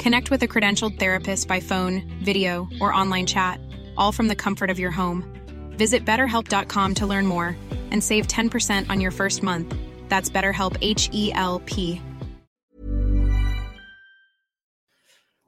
Connect with a credentialed therapist by phone, video, or online chat, all from the comfort of your home. Visit betterhelp.com to learn more and save 10% on your first month. That's BetterHelp H E L P.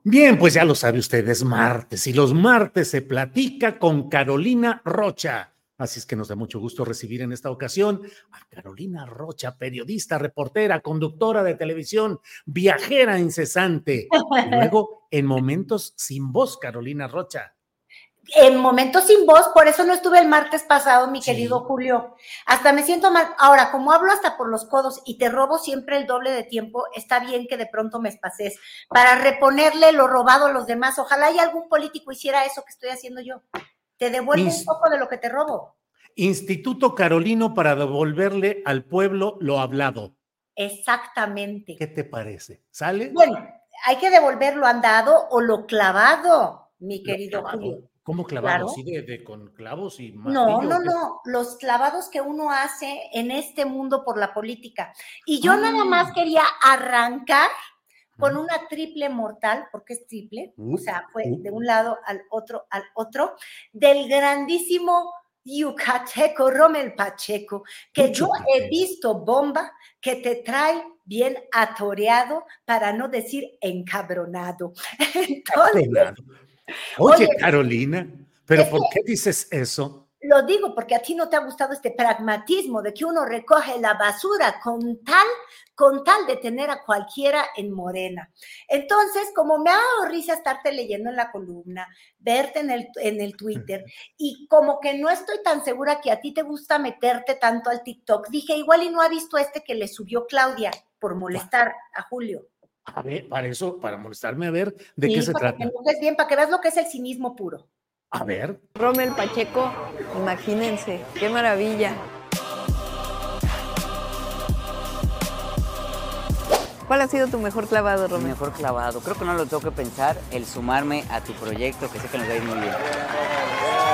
Bien, pues ya lo sabe usted, es martes y los martes se platica con Carolina Rocha. Así es que nos da mucho gusto recibir en esta ocasión a Carolina Rocha, periodista, reportera, conductora de televisión, viajera incesante. Y luego, en momentos sin voz, Carolina Rocha. En momentos sin voz, por eso no estuve el martes pasado, mi Sí. querido Julio. Hasta me siento mal. Ahora, como hablo hasta por los codos y te robo siempre el doble de tiempo, está bien que de pronto me espaces para reponerle lo robado a los demás. Ojalá y algún político hiciera eso que estoy haciendo yo. Te devuelvo Mis- un poco de lo que te robo. Instituto Carolino para devolverle al pueblo lo hablado. Exactamente. ¿Qué te parece? ¿Sale? Bueno, hay que devolver lo andado o lo clavado, mi querido clavado. Julio. ¿Cómo clavado? Claro. ¿Sí de, de con clavos y No, martillo no, o qué? no, los clavados que uno hace en este mundo por la política. Y yo Ah. nada más quería arrancar con una triple mortal, porque es triple, Uh, o sea, fue uh. de un lado al otro, al otro, del grandísimo yucateco Rommel Pacheco, que yo he visto bomba que te trae bien atoreado, para no decir encabronado. Entonces. Oye, Carolina, ¿pero por qué dices eso? Lo digo porque a ti no te ha gustado este pragmatismo de que uno recoge la basura con tal, con tal de tener a cualquiera en morena. Entonces, como me ha dado risa estarte leyendo en la columna, verte en el, en el Twitter, y como que no estoy tan segura que a ti te gusta meterte tanto al TikTok, dije, igual y no ha visto este que le subió Claudia por molestar a Julio. A ver, para eso, para molestarme a ver de Sí, qué se para que trata. enojes bien, para que veas lo que es el cinismo puro. A ver, Rommel Pacheco, imagínense, qué maravilla. ¿Cuál ha sido tu mejor clavado, Mi Rommel? mejor clavado. Creo que no lo tengo que pensar, el sumarme a tu proyecto, que sé que nos va a ir muy bien.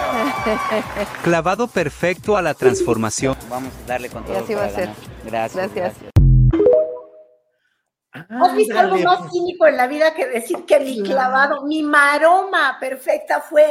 Clavado perfecto a la transformación. Vamos a darle con Y todo así va a ser. ganar. Gracias. Gracias. ¿Has visto algo más cínico en la vida que decir que mi clavado, mi maroma perfecta fue?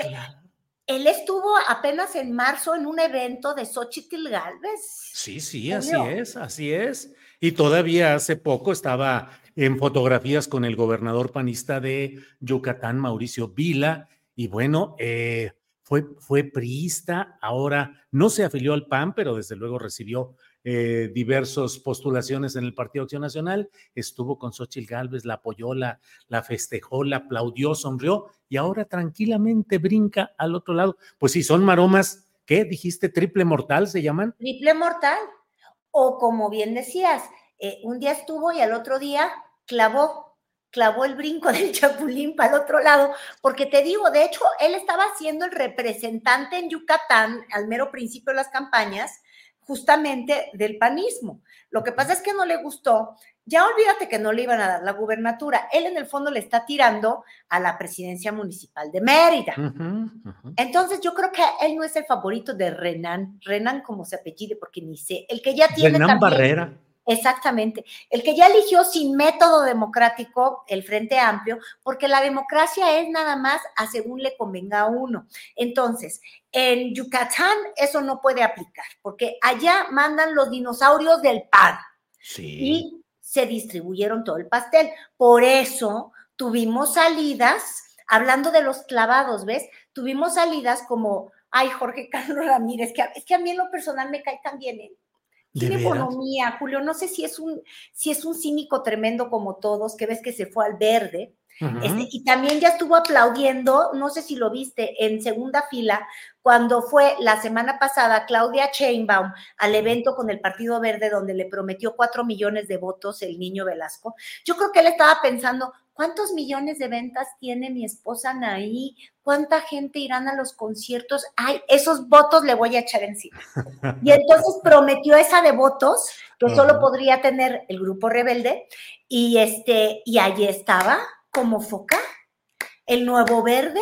Él estuvo apenas en marzo en un evento de Xochitl Galvez. Sí, sí, así es, así es. Y todavía hace poco estaba en fotografías con el gobernador panista de Yucatán, Mauricio Vila, y bueno, eh, fue, fue priista, ahora no se afilió al PAN, pero desde luego recibió eh, diversas postulaciones en el Partido Acción Nacional, estuvo con Xochitl Galvez, la apoyó, la, la festejó, la aplaudió, sonrió, y ahora tranquilamente brinca al otro lado. Pues sí, son maromas, ¿qué? ¿Dijiste triple mortal se llaman? Triple mortal. O como bien decías, eh, un día estuvo y al otro día clavó, clavó el brinco del chapulín para el otro lado, porque te digo, de hecho, él estaba siendo el representante en Yucatán al mero principio de las campañas, justamente del panismo. Lo que pasa es que no le gustó. Ya olvídate que no le iban a dar la gubernatura. Él en el fondo le está tirando a la presidencia municipal de Mérida. Entonces yo creo que él no es el favorito de Renan, Renan como se apellide, porque ni sé, el que ya tiene Renan también, Barrera. Exactamente, el que ya eligió sin método democrático el Frente Amplio, porque la democracia es nada más a según le convenga a uno. Entonces, en Yucatán eso no puede aplicar, porque allá mandan los dinosaurios del PAN Sí. y se distribuyeron todo el pastel. Por eso tuvimos salidas hablando de los clavados, ¿ves? Tuvimos salidas como, ay, Jorge Carlos Ramírez, que es que a mí en lo personal me cae tan bien, ¿eh? Tiene economía, Julio, no sé si es un, si es un cínico tremendo como todos, que ves que se fue al verde, este, y también ya estuvo aplaudiendo, no sé si lo viste, en segunda fila, cuando fue la semana pasada Claudia Chainbaum al evento con el Partido Verde, donde le prometió cuatro millones de votos el niño Velasco. Yo creo que él estaba pensando, ¿cuántos millones de ventas tiene mi esposa Naí? ¿Cuánta gente irán a los conciertos? Ay, esos votos le voy a echar encima. Y entonces prometió esa de votos que solo podría tener el grupo rebelde y este y allí estaba como Foca, el nuevo verde,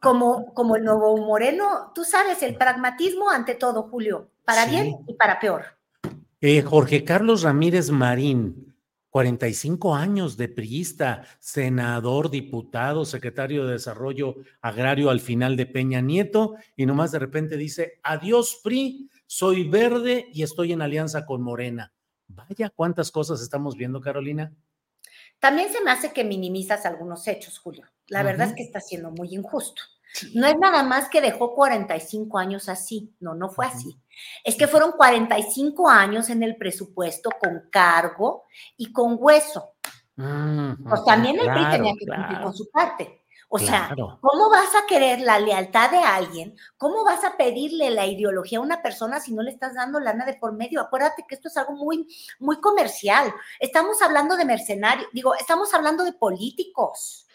como, como el nuevo moreno. Tú sabes, el pragmatismo ante todo, Julio, para bien y para peor. Eh, Jorge Carlos Ramírez Marín, 45 años de priista, senador, diputado, secretario de Desarrollo Agrario al final de Peña Nieto, y nomás de repente dice, adiós PRI, soy verde y estoy en alianza con Morena. Vaya cuántas cosas estamos viendo, Carolina. También se me hace que minimizas algunos hechos, Julio. La verdad es que está siendo muy injusto. No es nada más que dejó 45 años así, no, no fue así. Es que fueron 45 años en el presupuesto con cargo y con hueso. pues también el PRI tenía que cumplir con su parte. O sea, ¿cómo vas a querer la lealtad de alguien? ¿Cómo vas a pedirle la ideología a una persona si no le estás dando lana de por medio? Acuérdate que esto es algo muy, muy comercial. Estamos hablando de mercenarios, digo, estamos hablando de políticos.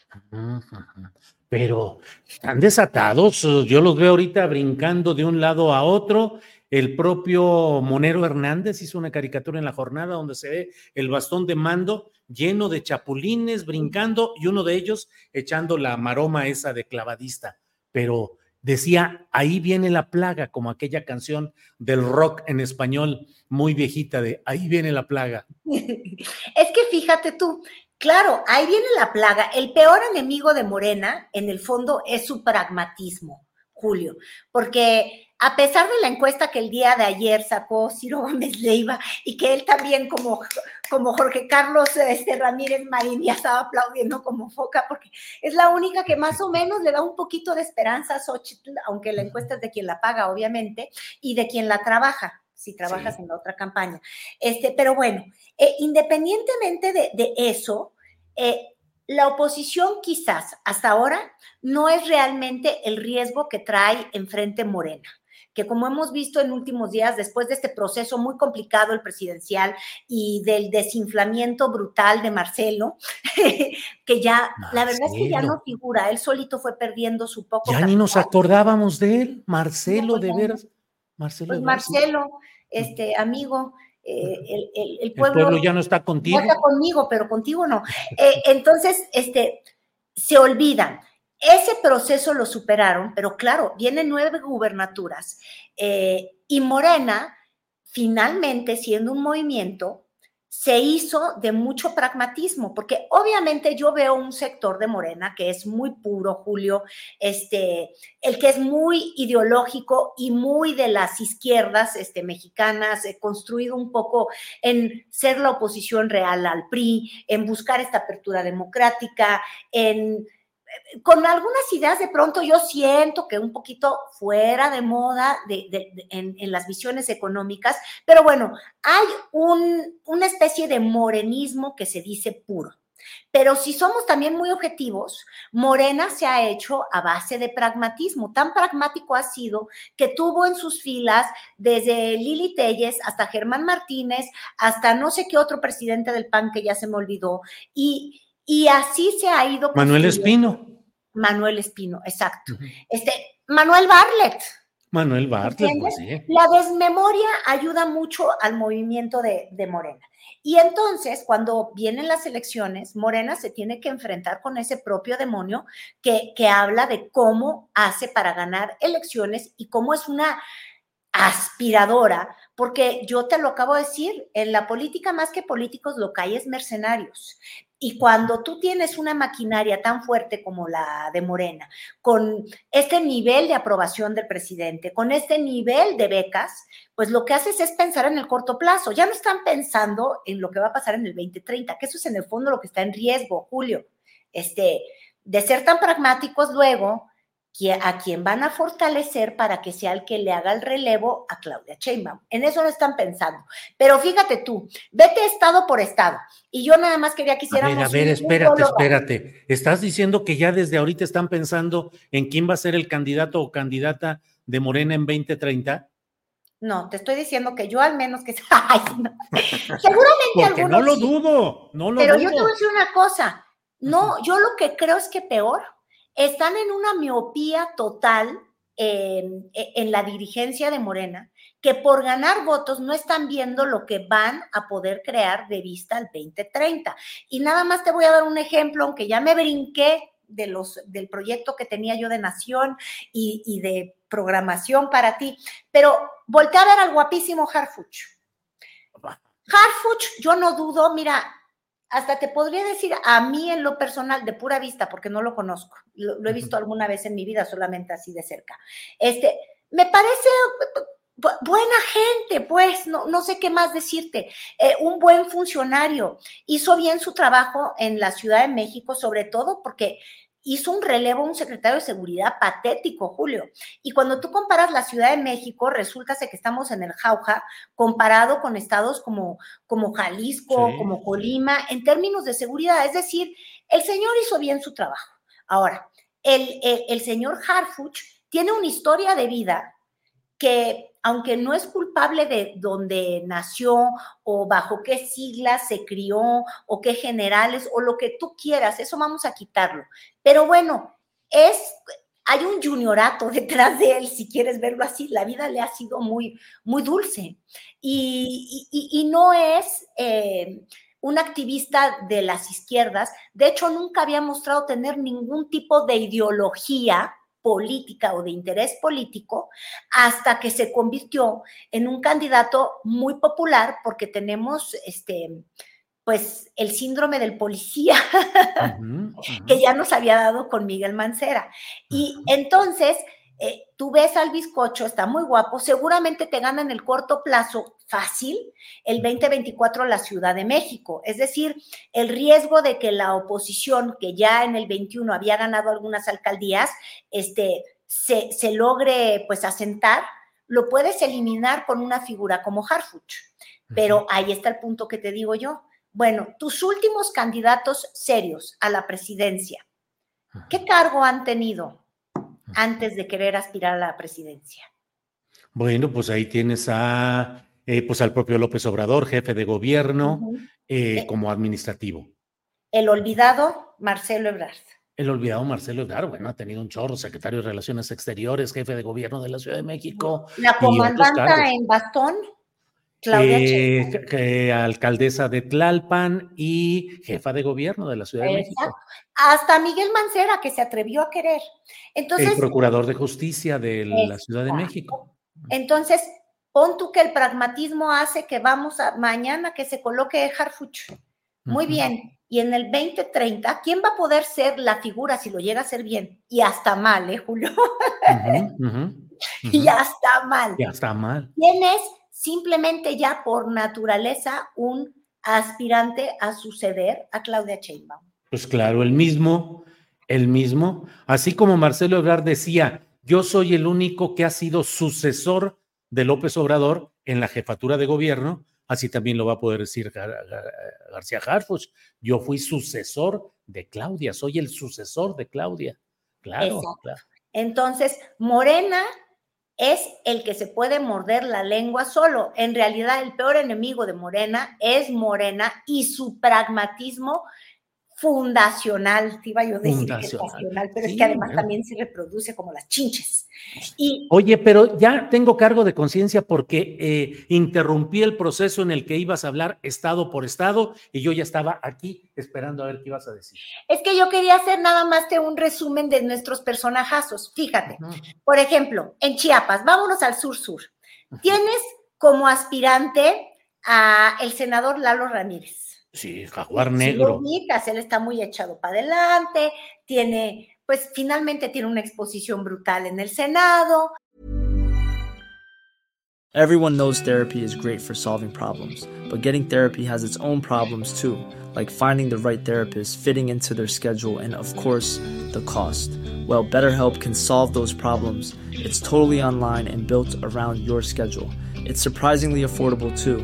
Pero están desatados. Yo los veo ahorita brincando de un lado a otro el propio Monero Hernández hizo una caricatura en la jornada donde se ve el bastón de mando lleno de chapulines brincando y uno de ellos echando la maroma esa de clavadista. Pero decía, ahí viene la plaga, como aquella canción del rock en español muy viejita de ahí viene la plaga. Es que fíjate tú, claro, ahí viene la plaga. El peor enemigo de Morena, en el fondo, es su pragmatismo, Julio, porque a pesar de la encuesta que el día de ayer sacó Ciro Gómez Leiva y que él también como, como Jorge Carlos este, Ramírez Marín ya estaba aplaudiendo como foca porque es la única que más o menos le da un poquito de esperanza a Xochitl, aunque la encuesta es de quien la paga obviamente y de quien la trabaja si trabajas en la otra campaña. Este, pero bueno, eh, independientemente de, de eso, eh, la oposición quizás hasta ahora no es realmente el riesgo que trae enfrente Morena que como hemos visto en últimos días, después de este proceso muy complicado, el presidencial, y del desinflamiento brutal de Marcelo, que ya, la verdad es que ya no figura, él solito fue perdiendo su poco. Ya ni nos acordábamos de él, Marcelo, de veras. Marcelo, pues Marcelo, este amigo, eh, el, pueblo, ya no está contigo. No está conmigo, pero contigo no. Eh, entonces, este, se olvidan. Ese proceso lo superaron, pero claro, vienen nueve gubernaturas eh, y Morena, finalmente, siendo un movimiento, se hizo de mucho pragmatismo, porque obviamente yo veo un sector de Morena que es muy puro, Julio, este, el que es muy ideológico y muy de las izquierdas este, mexicanas, eh, construido un poco en ser la oposición real al PRI, en buscar esta apertura democrática, en con algunas ideas de pronto yo siento que un poquito fuera de moda en, las visiones económicas, pero bueno, hay una especie de morenismo que se dice puro. Pero si somos también muy objetivos, Morena se ha hecho a base de pragmatismo. Tan pragmático ha sido que tuvo en sus filas desde Lili Telles hasta Germán Martínez, hasta no sé qué otro presidente del PAN que ya se me olvidó. Y, y así se ha ido. Manuel Espino. Manuel Espino, exacto. Este, Manuel Bartlett. Manuel Bartlett, pues La desmemoria ayuda mucho al movimiento de, Morena. Y entonces, cuando vienen las elecciones, Morena se tiene que enfrentar con ese propio demonio que, que habla de cómo hace para ganar elecciones y cómo es una aspiradora, porque yo te lo acabo de decir, en la política más que políticos lo que hay es mercenarios. Y cuando tú tienes una maquinaria tan fuerte como la de Morena, con este nivel de aprobación del presidente, con este nivel de becas, pues lo que haces es pensar en el corto plazo. Ya no están pensando en lo que va a pasar en el 2030, que eso es en el fondo lo que está en riesgo, Julio. Este, de ser tan pragmáticos luego a quién van a fortalecer para que sea el que le haga el relevo a Claudia Sheinbaum. En eso no están pensando. Pero fíjate tú, vete estado por estado. Y yo nada más quería que hiciéramos... A ver, a ver, espérate, espérate. ¿Estás diciendo que ya desde ahorita están pensando en quién va a ser el candidato o candidata de Morena en 2030? No, te estoy diciendo que yo al menos que... Ay, no. Seguramente Porque no lo dudo, no lo Pero dudo. yo te voy a decir una cosa. No, yo lo que creo es que peor están en una miopía total en, en la dirigencia de Morena, que por ganar votos no están viendo lo que van a poder crear de vista al 2030. Y nada más te voy a dar un ejemplo, aunque ya me brinqué de los, del proyecto que tenía yo de nación y, y de programación para ti, pero volteé a ver al guapísimo Harfuch. Harfuch, yo no dudo, mira, hasta te podría decir a mí en lo personal, de pura vista, porque no lo conozco, lo, lo he visto alguna vez en mi vida, solamente así de cerca. Este, me parece buena gente, pues, no, no sé qué más decirte, eh, un buen funcionario, hizo bien su trabajo en la Ciudad de México, sobre todo porque hizo un relevo un secretario de seguridad patético, Julio. Y cuando tú comparas la Ciudad de México, resulta que estamos en el jauja comparado con estados como, como Jalisco, sí. como Colima, en términos de seguridad. Es decir, el señor hizo bien su trabajo. Ahora, el, el, el señor Harfuch tiene una historia de vida que aunque no es culpable de dónde nació o bajo qué siglas se crió o qué generales o lo que tú quieras, eso vamos a quitarlo. Pero bueno, es, hay un juniorato detrás de él, si quieres verlo así, la vida le ha sido muy, muy dulce y no es... Eh, un activista de las izquierdas, de hecho nunca había mostrado tener ningún tipo de ideología, política o de interés político hasta que se convirtió en un candidato muy popular porque tenemos este pues el síndrome del policía uh -huh, uh -huh. que ya nos había dado con Miguel Mancera. Y entonces eh, tú ves al bizcocho, está muy guapo, seguramente te gana en el corto plazo fácil el 2024 la Ciudad de México. Es decir, el riesgo de que la oposición, que ya en el 21 había ganado algunas alcaldías, este, se, se logre pues asentar, lo puedes eliminar con una figura como Harfuch. Pero ahí está el punto que te digo yo. Bueno, tus últimos candidatos serios a la presidencia, ¿qué cargo han tenido? Antes de querer aspirar a la presidencia. Bueno, pues ahí tienes a, eh, pues al propio López Obrador, jefe de gobierno, uh -huh. eh, eh, como administrativo. El olvidado Marcelo Ebrard. El olvidado Marcelo Ebrard, bueno, ha tenido un chorro, secretario de Relaciones Exteriores, jefe de gobierno de la Ciudad de México. La comandanta en bastón, Claudia eh, alcaldesa de Tlalpan y jefa de gobierno de la Ciudad Exacto. de México. Hasta Miguel Mancera, que se atrevió a querer. Entonces, el procurador de justicia de Exacto. la Ciudad de México. Entonces, pon tú que el pragmatismo hace que vamos a mañana que se coloque Harfuch. Muy uh -huh. bien. Y en el 2030, ¿quién va a poder ser la figura si lo llega a hacer bien? Y hasta mal, ¿eh, Julio? Uh -huh, uh -huh, y hasta mal. Y hasta mal. ¿Quién es simplemente ya por naturaleza un aspirante a suceder a Claudia Sheinbaum? Pues claro, el mismo, el mismo. Así como Marcelo Ebrard decía, yo soy el único que ha sido sucesor de López Obrador en la jefatura de gobierno, así también lo va a poder decir Gar Gar García Harfuch. Yo fui sucesor de Claudia, soy el sucesor de Claudia. Claro, claro. Entonces, Morena es el que se puede morder la lengua solo. En realidad, el peor enemigo de Morena es Morena y su pragmatismo fundacional, te iba yo a decir fundacional, pero sí, es que además bueno. también se reproduce como las chinches. Y, Oye, pero ya tengo cargo de conciencia porque eh, interrumpí el proceso en el que ibas a hablar estado por estado y yo ya estaba aquí esperando a ver qué ibas a decir. Es que yo quería hacer nada más que un resumen de nuestros personajazos. Fíjate, uh -huh. por ejemplo, en Chiapas, vámonos al sur-sur. Uh -huh. Tienes como aspirante a el senador Lalo Ramírez. Sí, jaguar negro. Sí, él está muy echado para adelante, tiene, pues finalmente tiene una exposición brutal en el Senado. Everyone knows therapy is great for solving problems, but getting therapy has its own problems too, like finding the right therapist, fitting into their schedule, and of course, the cost. Well, BetterHelp can solve those problems. It's totally online and built around your schedule. It's surprisingly affordable too.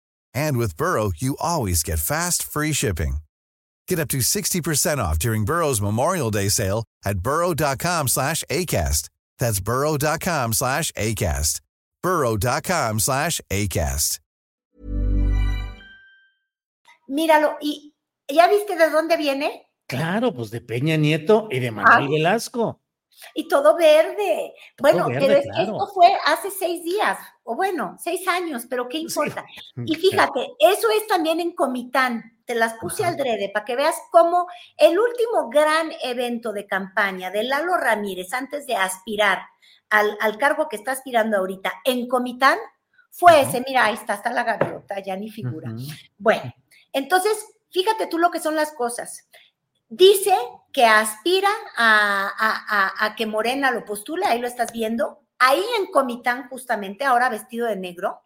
And with Burrow, you always get fast, free shipping. Get up to 60% off during Burrow's Memorial Day sale at burrow.com slash ACAST. That's burrow.com slash ACAST. burrow.com slash ACAST. Míralo, ¿y ya viste de dónde viene? Claro, pues de Peña Nieto y de Manuel Ah. Velasco. Y todo verde. bueno, verde, pero es que esto fue hace seis días, o bueno, seis años, pero ¿qué importa? Y fíjate, eso es también en Comitán. Te las puse al drede para que veas cómo el último gran evento de campaña de Lalo Ramírez antes de aspirar al, al cargo que está aspirando ahorita en Comitán fue ese. Mira, ahí está, está la gaviota, ya ni figura. Bueno, entonces, fíjate tú lo que son las cosas. Dice que aspira a, a- a- a que Morena lo postule, ahí lo estás viendo, ahí en Comitán justamente, ahora vestido de negro,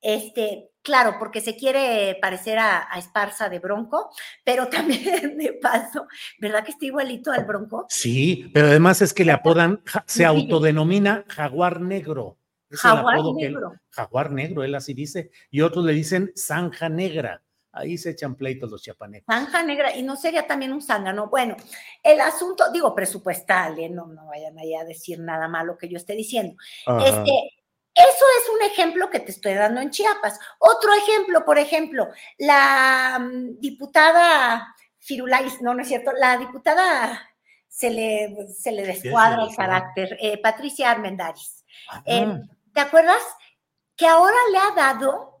este, claro, porque se quiere parecer a, Esparza de Bronco, pero también de paso, ¿verdad que está igualito al Bronco? Sí, pero además es que le apodan, se autodenomina jaguar negro. Es el Jaguar apodo que él- negro. jaguar negro, él así dice. Y otros le dicen zanja negra. Ahí se echan pleitos los chiapanecos. Zanja negra, y no sería también un zángano. Bueno, el asunto, digo, presupuestal, ¿eh? no, no vayan ahí a decir nada malo que yo esté diciendo. Ajá. Este, eso es un ejemplo que te estoy dando en Chiapas. Otro ejemplo, por ejemplo, la mm, diputada Firulais, no, no es cierto, la diputada se le, se le descuadra el sí. carácter, eh, Patricia Armendáriz. Ajá. Eh, ¿Te acuerdas? Que ahora le ha dado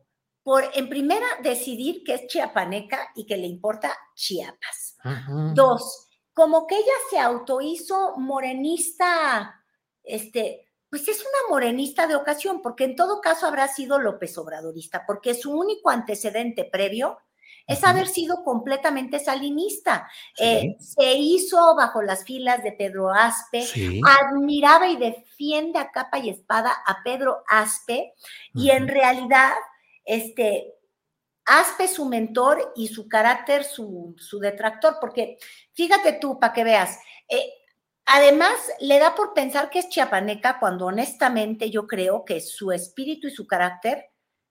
por, en primera, decidir que es chiapaneca y que le importa Chiapas. Ajá. Dos, como que ella se autohizo morenista, este, pues es una morenista de ocasión, porque en todo caso habrá sido López Obradorista, porque su único antecedente previo es haber sido completamente salinista. Sí. Eh, se hizo bajo las filas de Pedro Aspe, Sí. admiraba y defiende a capa y espada a Pedro Aspe, y en realidad, este, Aspe su mentor y su carácter su, su detractor, porque fíjate tú, para que veas, eh, además le da por pensar que es chiapaneca cuando honestamente yo creo que su espíritu y su carácter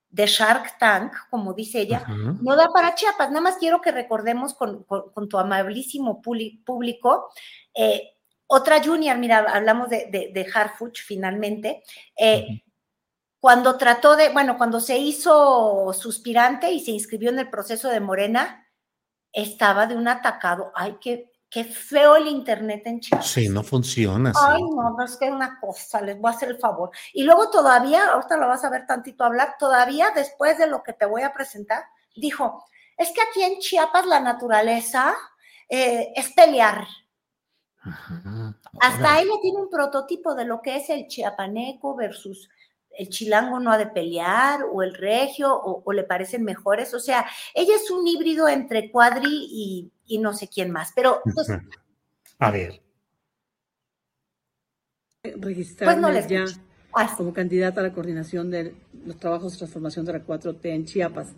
de Shark Tank, como dice ella, no da para Chiapas. Nada más quiero que recordemos con, con- con tu amabilísimo público. eh, otra junior, mira, hablamos de, de, de Harfuch finalmente. eh, Cuando trató de, bueno, cuando se hizo suspirante y se inscribió en el proceso de Morena, estaba de un atacado. Ay, qué, qué feo el internet en Chiapas. Sí, no funciona. Ay, sí. no, no, es que una cosa, les voy a hacer el favor. Y luego todavía, ahorita lo vas a ver tantito hablar, todavía después de lo que te voy a presentar, dijo, es que aquí en Chiapas la naturaleza eh, es pelear. Ajá. Hasta Órale. ella tiene un prototipo de lo que es el chiapaneco versus el chilango no ha de pelear, o el regio, o, o le parecen mejores. O sea, ella es un híbrido entre cuadri y, y no sé quién más. Pero pues. A ver. registrarme pues no les ya como candidata a la coordinación de los trabajos de transformación de la 4T en Chiapas.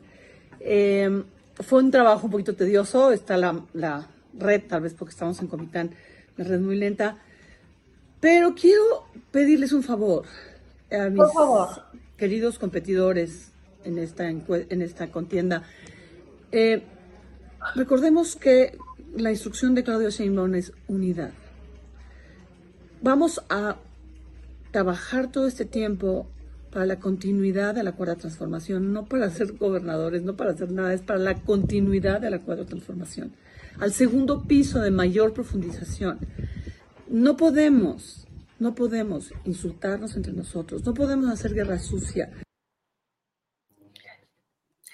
Eh, fue un trabajo un poquito tedioso, está la, la red, tal vez porque estamos en Comitán, la red muy lenta, pero quiero pedirles un favor a mis Por favor. queridos competidores en esta, en esta contienda. Eh, recordemos que la instrucción de Claudio Sheinbaum es unidad. Vamos a trabajar todo este tiempo para la continuidad de la cuarta transformación, no para ser gobernadores, no para hacer nada, es para la continuidad de la cuarta transformación. Al segundo piso de mayor profundización. No podemos, no podemos insultarnos entre nosotros, no podemos hacer guerra sucia.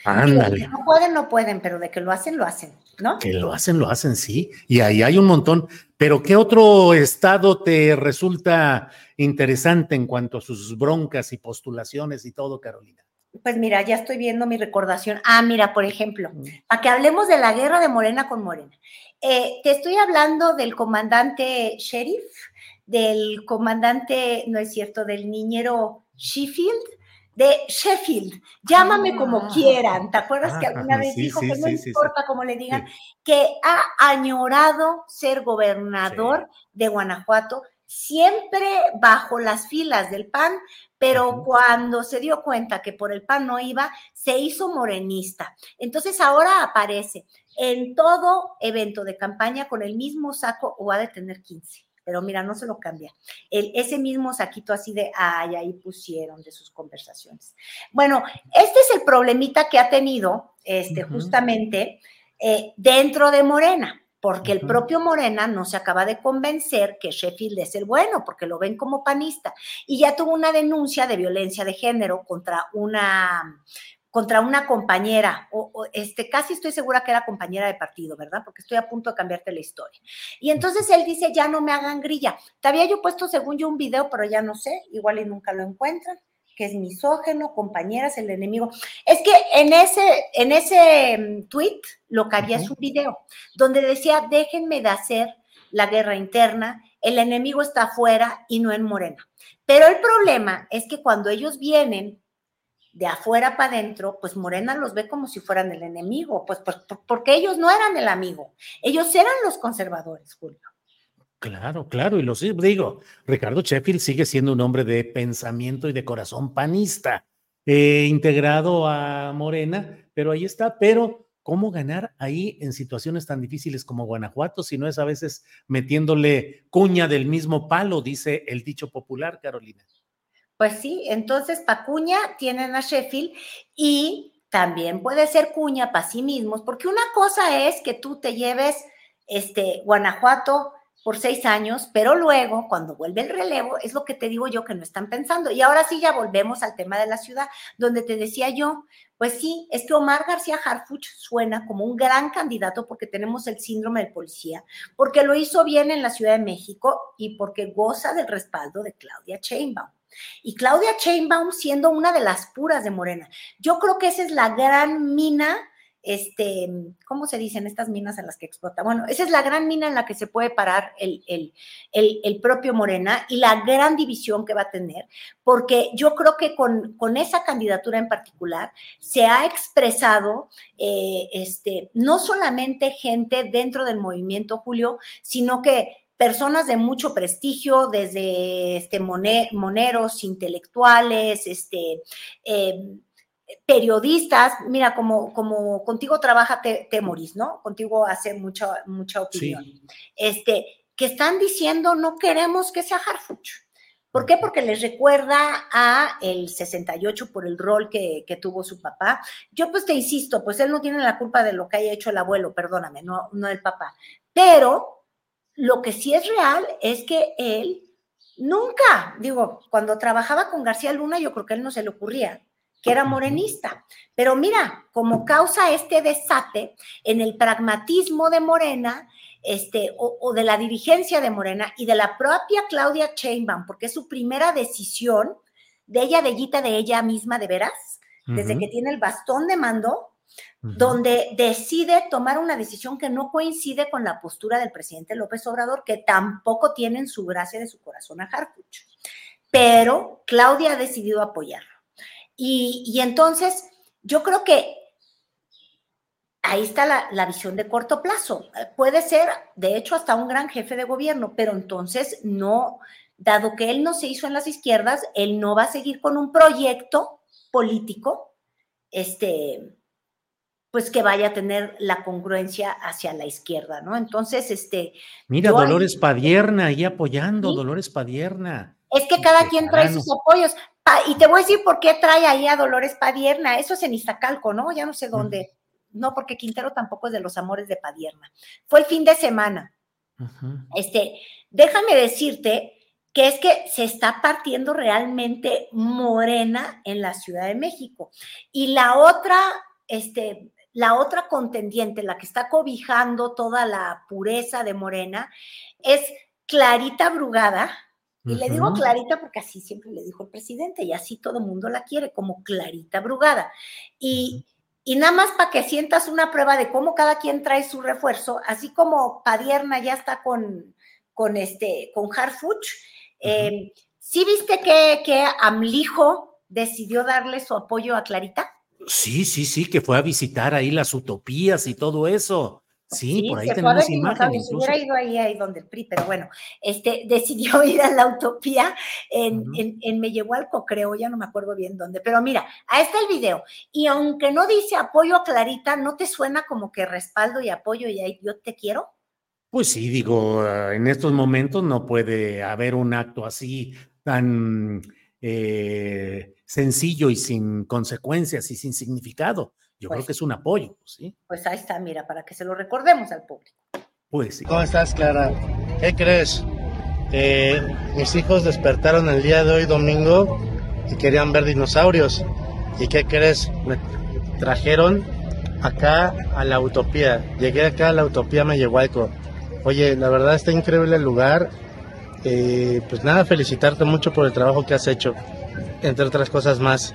Ándale. no pueden, no pueden, pero de que lo hacen, lo hacen, ¿no? Que lo hacen, lo hacen, sí. Y ahí hay un montón. Pero ¿qué otro estado te resulta interesante en cuanto a sus broncas y postulaciones y todo, Carolina? Pues mira, ya estoy viendo mi recordación. Ah, mira, por ejemplo, para que hablemos de la guerra de Morena con Morena. Eh, te estoy hablando del comandante Sheriff, del comandante, no es cierto, del niñero Sheffield, de Sheffield, llámame como Ah. quieran. ¿Te acuerdas que Ah, alguna vez sí, dijo sí, que no sí, importa cómo le digan, que ha añorado ser gobernador de Guanajuato, siempre bajo las filas del PAN, pero cuando se dio cuenta que por el PAN no iba, se hizo morenista. Entonces ahora aparece en todo evento de campaña con el mismo saco o ha de tener 15 pero mira, no se lo cambia. El, ese mismo saquito así de, ay, ahí pusieron de sus conversaciones. Bueno, este es el problemita que ha tenido, este, justamente, eh, dentro de Morena, porque el propio Morena no se acaba de convencer que Sheffield es el bueno, porque lo ven como panista. Y ya tuvo una denuncia de violencia de género contra una contra una compañera, o, o, este, casi estoy segura que era compañera de partido, ¿verdad? Porque estoy a punto de cambiarte la historia. Y entonces él dice, ya no me hagan grilla. Te había yo puesto, según yo, un video, pero ya no sé, igual y nunca lo encuentran, que es misógeno, compañeras, el enemigo. Es que en ese, en ese mm, tweet lo que había es un video, donde decía, déjenme de hacer la guerra interna, el enemigo está afuera y no en Morena. Pero el problema es que cuando ellos vienen de afuera para adentro, pues Morena los ve como si fueran el enemigo, pues, pues porque ellos no eran el amigo, ellos eran los conservadores, Julio. Claro, claro, y lo digo, Ricardo Sheffield sigue siendo un hombre de pensamiento y de corazón panista, eh, integrado a Morena, pero ahí está, pero ¿cómo ganar ahí en situaciones tan difíciles como Guanajuato si no es a veces metiéndole cuña del mismo palo, dice el dicho popular, Carolina? Pues sí, entonces para cuña tienen a Sheffield y también puede ser cuña para sí mismos, porque una cosa es que tú te lleves este Guanajuato por seis años, pero luego, cuando vuelve el relevo, es lo que te digo yo que no están pensando. Y ahora sí ya volvemos al tema de la ciudad, donde te decía yo, pues sí, es que Omar García Harfuch suena como un gran candidato porque tenemos el síndrome del policía, porque lo hizo bien en la Ciudad de México y porque goza del respaldo de Claudia Sheinbaum. Y Claudia Sheinbaum siendo una de las puras de Morena. Yo creo que esa es la gran mina, este, ¿cómo se dicen estas minas en las que explota? Bueno, esa es la gran mina en la que se puede parar el, el, el, el propio Morena y la gran división que va a tener, porque yo creo que con, con esa candidatura en particular se ha expresado eh, este, no solamente gente dentro del movimiento, Julio, sino que personas de mucho prestigio, desde este, moneros, intelectuales, este, eh, periodistas, mira, como, como contigo trabaja Temoris, ¿no? Contigo hace mucha, mucha opinión. Sí. Este, que están diciendo no queremos que sea Harfuch. ¿Por qué? Porque les recuerda a el 68 por el rol que, que, tuvo su papá. Yo pues te insisto, pues él no tiene la culpa de lo que haya hecho el abuelo, perdóname, no, no el papá. Pero lo que sí es real es que él nunca, digo, cuando trabajaba con García Luna, yo creo que a él no se le ocurría que era morenista. Pero mira, como causa este desate en el pragmatismo de Morena, este, o, o, de la dirigencia de Morena y de la propia Claudia Sheinbaum, porque es su primera decisión de ella, de ella, de ella misma, de veras, uh -huh. desde que tiene el bastón de mando, donde decide tomar una decisión que no coincide con la postura del presidente López Obrador, que tampoco tiene en su gracia de su corazón a Harfuch. Pero Claudia ha decidido apoyarlo. Y, y entonces, yo creo que ahí está la, la, visión de corto plazo. Puede ser, de hecho, hasta un gran jefe de gobierno, pero entonces no, dado que él no se hizo en las izquierdas, él no va a seguir con un proyecto político, este, pues que vaya a tener la congruencia hacia la izquierda, ¿no? Entonces, este. Mira, Dolores ahí, Padierna ahí apoyando, ¿sí? Dolores Padierna. Es que cada quien trae sus apoyos. Ah, y te voy a decir por qué trae ahí a Dolores Padierna. Eso es en Iztacalco, ¿no? Ya no sé dónde. Uh -huh. No, porque Quintero tampoco es de los amores de Padierna. Fue el fin de semana. Uh -huh. Este, déjame decirte que es que se está partiendo realmente morena en la Ciudad de México. Y la otra este, la otra contendiente, la que está cobijando toda la pureza de Morena, es Clarita Brugada. Y le digo Clarita porque así siempre le dijo el presidente y así todo el mundo la quiere, como Clarita Brugada. Y, y nada más para que sientas una prueba de cómo cada quien trae su refuerzo, así como Padierna ya está con, con, este, con Harfuch. Eh, ¿Sí viste que, que Amlijo decidió darle su apoyo a Clarita? Sí, sí, sí, que fue a visitar ahí las utopías y todo eso. Sí, por ahí tenemos imágenes. Si hubiera ido ahí, ahí donde el PRI, pero bueno, este, decidió ir a la utopía en, en, en Mellehualco, creo, ya no me acuerdo bien dónde, pero mira, ahí está el video. Y aunque no dice apoyo a Clarita, ¿no te suena como que respaldo y apoyo y ahí yo te quiero? Pues sí, digo, ah, en estos momentos no puede haber un acto así tan eh, sencillo y sin consecuencias y sin significado. Yo creo Pues que es un apoyo, pues, ¿sí? Pues ahí está, mira, para que se lo recordemos al público. Pues sí. ¿Cómo estás, Clara? ¿Qué crees? Eh, mis hijos despertaron el día de hoy, domingo, y querían ver dinosaurios. ¿Y qué crees? Me trajeron acá a la Utopía. Llegué acá a la Utopía Mellehualco. Oye, la verdad está increíble el lugar. Eh, pues nada, felicitarte mucho por el trabajo que has hecho, entre otras cosas más.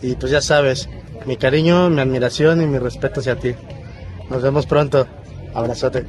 Y pues ya sabes, mi cariño, mi admiración y mi respeto hacia ti. Nos vemos pronto. Abrazote.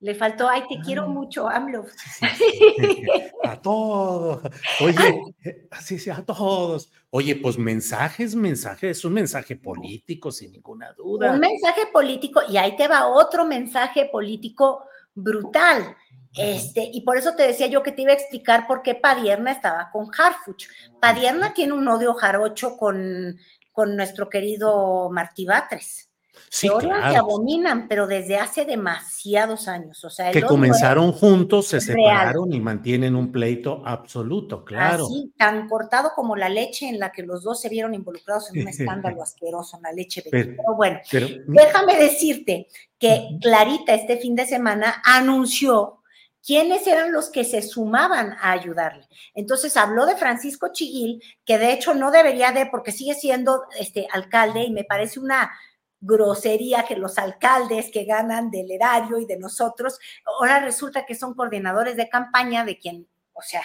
Le faltó, ay, te Ah. quiero mucho, AMLO. A todos. Oye, eh, sí, sí, a todos. Oye, pues mensajes, mensajes, es un mensaje político, sin ninguna duda. Un mensaje político, y ahí te va otro mensaje político brutal. Este, y por eso te decía yo que te iba a explicar por qué Padierna estaba con Harfuch. Padierna tiene un odio jarocho con, con nuestro querido Martí Batres. Sí, Se odian, se claro. abominan, pero desde hace demasiados años. O sea, Que comenzaron juntos, se real. separaron y mantienen un pleito absoluto, claro. Así, tan cortado como la leche en la que los dos se vieron involucrados en un escándalo asqueroso, en la leche Pero-. Pero bueno, Pero, déjame decirte que Clarita este fin de semana anunció quiénes eran los que se sumaban a ayudarle. Entonces habló de Francisco Chiguil, que de hecho no debería de, porque sigue siendo este alcalde y me parece una grosería que los alcaldes que ganan del erario y de nosotros, ahora resulta que son coordinadores de campaña de quien, o sea,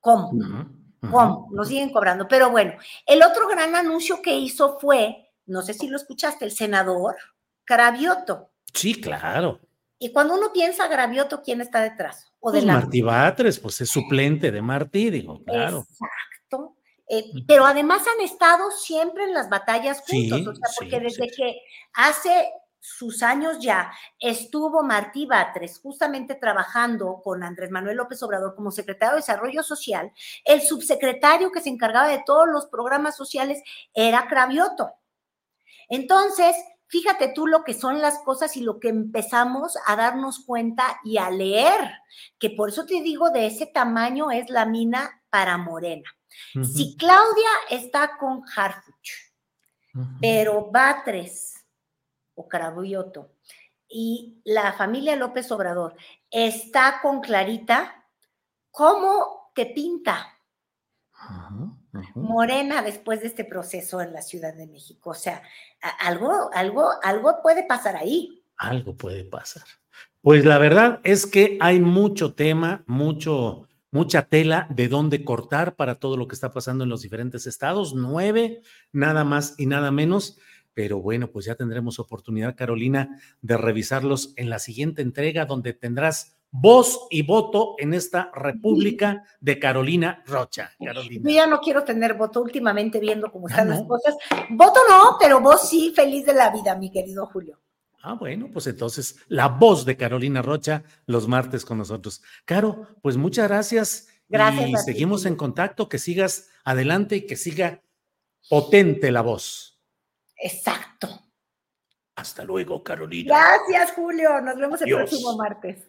¿cómo? ¿Cómo? Nos siguen cobrando. Pero bueno, el otro gran anuncio que hizo fue, no sé si lo escuchaste, el senador Cravioto. sí, claro. Y cuando uno piensa Gravioto, ¿quién está detrás? O Pues delante. Martí Batres, pues es suplente de Martí, digo, claro. Exacto. Eh, pero además han estado siempre en las batallas Sí, juntos, o sea, porque sí, desde que hace sus años ya estuvo Martí Batres justamente trabajando con Andrés Manuel López Obrador como secretario de Desarrollo Social, el subsecretario que se encargaba de todos los programas sociales era Cravioto. Entonces, fíjate tú lo que son las cosas y lo que empezamos a darnos cuenta y a leer, que por eso te digo, de ese tamaño es la mina para Morena. Si Claudia está con Harfuch, pero Batres o Cravioto y la familia López Obrador está con Clarita, ¿cómo te pinta Morena después de este proceso en la Ciudad de México? O sea, algo, algo, algo puede pasar ahí. Algo puede pasar. Pues la verdad es que hay mucho tema, mucho, mucha tela de dónde cortar para todo lo que está pasando en los diferentes estados. Nueve, nada más y nada menos. Pero bueno, pues ya tendremos oportunidad, Carolina, de revisarlos en la siguiente entrega, donde tendrás voz y voto en esta República de Carolina Rocha. Carolina. Yo ya no quiero tener voto últimamente viendo cómo están las no. cosas. Voto no, pero vos sí, feliz de la vida, mi querido Julio. Ah, bueno, pues entonces la voz de Carolina Rocha los martes con nosotros. Caro, pues muchas gracias. Gracias Y ti, seguimos Julio. en contacto, que sigas adelante y que siga potente la voz. Exacto. Hasta luego, Carolina. Gracias, Julio. Nos vemos el próximo martes.